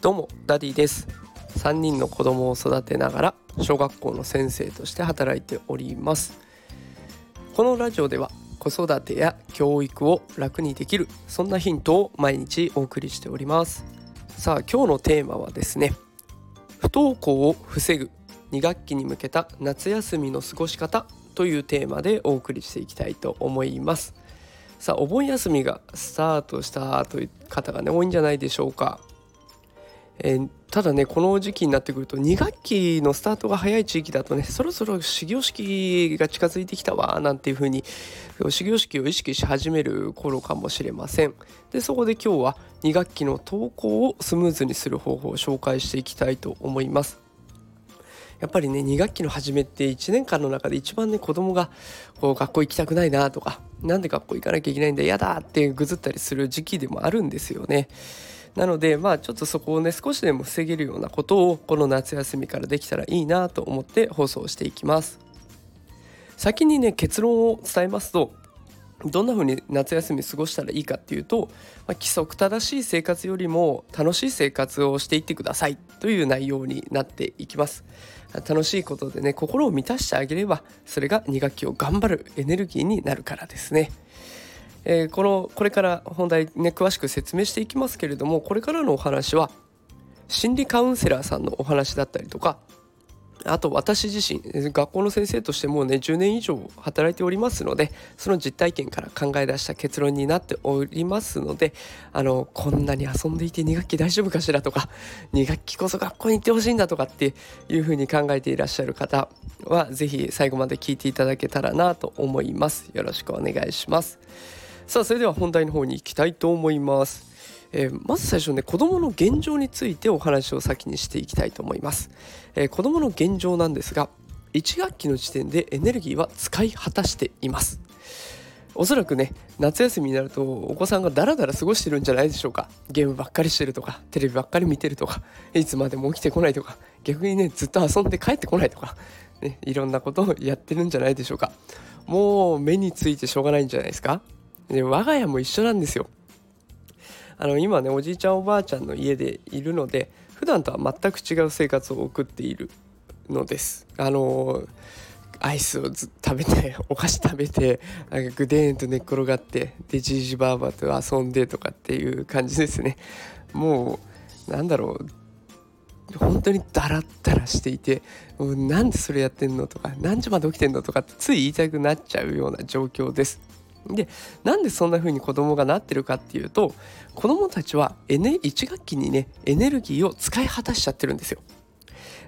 どうもダディです。3人の子供を育てながら小学校の先生として働いております。このラジオでは子育てや教育を楽にできるそんなヒントを毎日お送りしております。さあ今日のテーマはですね不登校を防ぐ2学期に向けた夏休みの過ごし方というテーマでお送りしていきたいと思います。さあお盆休みがスタートしたという方がね多いんじゃないでしょうか。えー、ただねこの時期になってくると2学期のスタートが早い地域だとねそろそろ始業式が近づいてきたわなんていう風に始業式を意識し始める頃かもしれません。でそこで今日は2学期の登校をスムーズにする方法を紹介していきたいと思います。やっぱりね2学期の初めって1年間の中で一番ね子供がこう学校行きたくないなとかなんで学校行かなきゃいけないんだ嫌だってぐずったりする時期でもあるんですよね。なのでまあちょっとそこをね少しでも防げるようなことをこの夏休みからできたらいいなと思って放送していきます。先にね結論を伝えますとどんな風に夏休み過ごしたらいいかっていうと、まあ、規則正しい生活よりも楽しい生活をしていってくださいという内容になっていきます。楽しいことでね心を満たしてあげればそれが2学期を頑張るエネルギーになるからですね。えー、このこれから本題ね詳しく説明していきますけれどもこれからのお話は心理カウンセラーさんのお話だったりとかあと私自身学校の先生としてもうね10年以上働いておりますのでその実体験から考え出した結論になっておりますのであのこんなに遊んでいて2学期大丈夫かしらとか2学期こそ学校に行ってほしいんだとかっていうふうに考えていらっしゃる方は是非最後まで聞いていただけたらなと思います。よろしくお願いします。さあそれでは本題の方に行きたいと思います、えー、まず最初ね子どもの現状についてお話を先にしていきたいと思います、えー、子どもの現状なんですが1学期の時点でエネルギーは使い果たしています。おそらくね夏休みになるとお子さんがダラダラ過ごしてるんじゃないでしょうか。ゲームばっかりしてるとかテレビばっかり見てるとかいつまでも起きてこないとか逆にねずっと遊んで帰ってこないとか、ね、いろんなことをやってるんじゃないでしょうか。もう目についてしょうがないんじゃないですか。で我が家も一緒なんですよ。あの今ねおじいちゃんおばあちゃんの家でいるので普段とは全く違う生活を送っているのです。あのアイスをず食べて お菓子食べてなんかグデーンと寝っ転がってでじいじばあばと遊んでとかっていう感じですね。もうなんだろう。本当にダラッダラしていてなんでそれやってんのとか何時まで起きてんのとかってつい言いたくなっちゃうような状況です。でなんでそんな風に子供がなってるかっていうと子供たちは、1学期にねエネルギーを使い果たしちゃってるんですよ。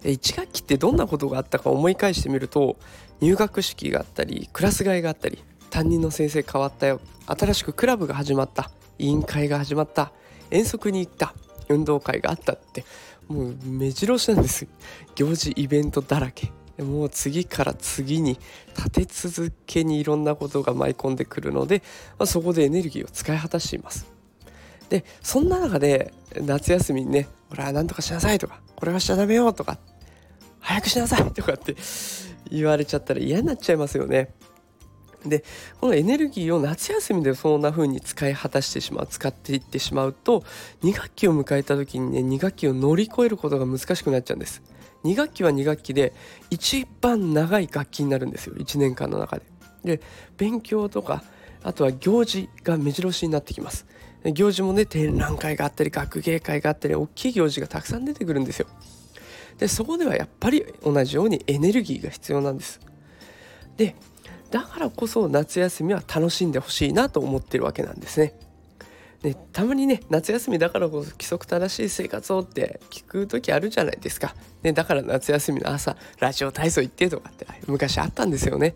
1学期ってどんなことがあったか思い返してみると入学式があったりクラス替えがあったり担任の先生変わったよ。新しくクラブが始まった。委員会が始まった。遠足に行った。運動会があったって。もう目白押しなんです。行事イベントだらけ。もう次から次に立て続けにいろんなことが舞い込んでくるので、まあ、そこでエネルギーを使い果たしています。でそんな中で夏休みにね「これは何とかしなさい」とか「これはしちゃダメよ」とか「早くしなさい」とかって 言われちゃったら嫌になっちゃいますよね。でこのエネルギーを夏休みでそんな風に使い果たしてしまう使っていってしまうと2学期を迎えた時にね2学期を乗り越えることが難しくなっちゃうんです。2学期は2学期で一番長い学期になるんですよ1年間の中で。で勉強とかあとは行事が目白押しになってきます。行事もね展覧会があったり学芸会があったり大きい行事がたくさん出てくるんですよ。でそこではやっぱり同じようにエネルギーが必要なんです。でだからこそ夏休みは楽しんでほしいなと思ってるわけなんですね。ね、たまにね夏休みだからこそ規則正しい生活をって聞く時あるじゃないですか、ね、だから夏休みの朝ラジオ体操行ってとかって昔あったんですよね。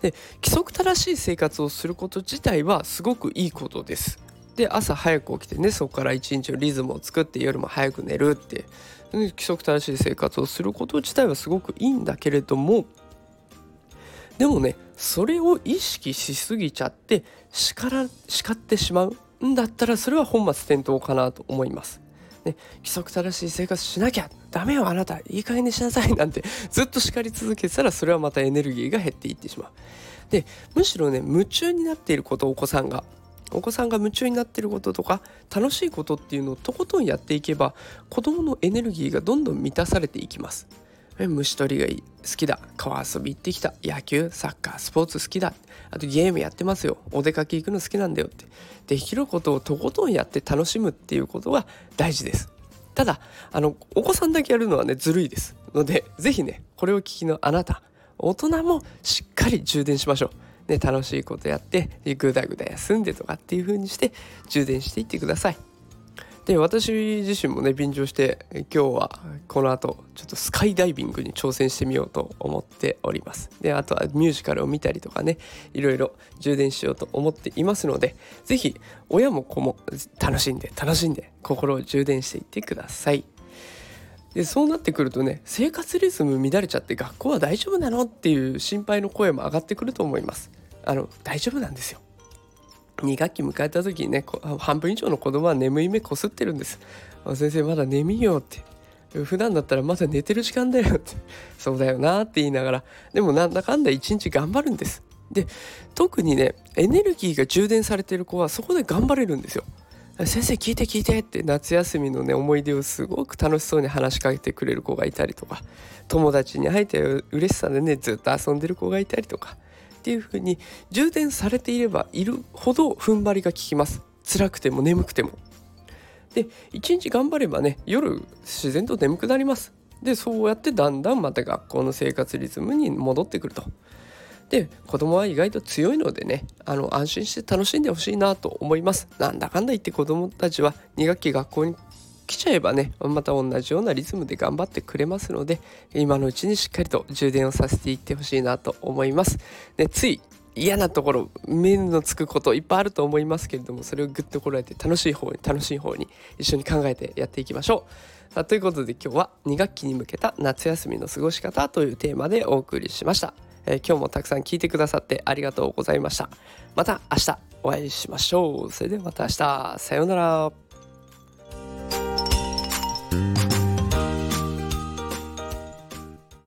で規則正しい生活をすること自体はすごくいいことです。で朝早く起きてねそこから一日のリズムを作って夜も早く寝るって。規則正しい生活をすること自体はすごくいいんだけれどもでもねそれを意識しすぎちゃって叱ら叱ってしまう。んだったらそれは本末転倒かなと思います。ね、規則正しい生活しなきゃダメよあなたいい加減にしなさいなんてずっと叱り続けてたらそれはまたエネルギーが減っていってしまう。でむしろね夢中になっていることお子さんがお子さんが夢中になってることとか楽しいことっていうのをとことんやっていけば子どものエネルギーがどんどん満たされていきます虫取りがいい好きだ。川遊び行ってきた。野球サッカースポーツ好きだ。あとゲームやってますよ。お出かけ行くの好きなんだよって。できることをとことんやって楽しむっていうことが大事です。ただあのお子さんだけやるのはねずるいです。ので是非ねこれを聞きのあなた大人もしっかり充電しましょう、ね、楽しいことやってぐだぐだ休んでとかっていう風にして充電していってください。で私自身もね便乗して今日はこの後ちょっとスカイダイビングに挑戦してみようと思っております。であとはミュージカルを見たりとかねいろいろ充電しようと思っていますので是非親も子も楽しんで楽しんで心を充電していってください。でそうなってくるとね生活リズム乱れちゃって学校は大丈夫なの？っていう心配の声も上がってくると思います。あの大丈夫なんですよ。2学期迎えた時にね半分以上の子供は眠い目こすってるんです。先生まだ眠いよって。普段だったらまだ寝てる時間だよって。そうだよなって言いながら。でもなんだかんだ一日頑張るんです。で特にねエネルギーが充電されてる子はそこで頑張れるんですよ。先生聞いて聞いてって夏休みのね思い出をすごく楽しそうに話しかけてくれる子がいたりとか。友達に会えて嬉しさでねずっと遊んでる子がいたりとか。っていう風に充電されていればいるほど踏ん張りが効きます。辛くても眠くても。で一日頑張ればね夜自然と眠くなります。でそうやってだんだんまた学校の生活リズムに戻ってくると。で子供は意外と強いのでねあの安心して楽しんでほしいなと思います。なんだかんだ言って子供たちは2学期学校に来ちゃえばねまた同じようなリズムで頑張ってくれますので今のうちにしっかりと充電をさせていってほしいなと思います。でつい嫌なところ目のつくこといっぱいあると思いますけれどもそれをぐっとこらえて楽しい方に楽しい方に一緒に考えてやっていきましょう。さあということで今日は2学期に向けた夏休みの過ごし方というテーマでお送りしました。えー、今日もたくさん聞いてくださってありがとうございました。また明日お会いしましょう。それではまた明日。さようなら。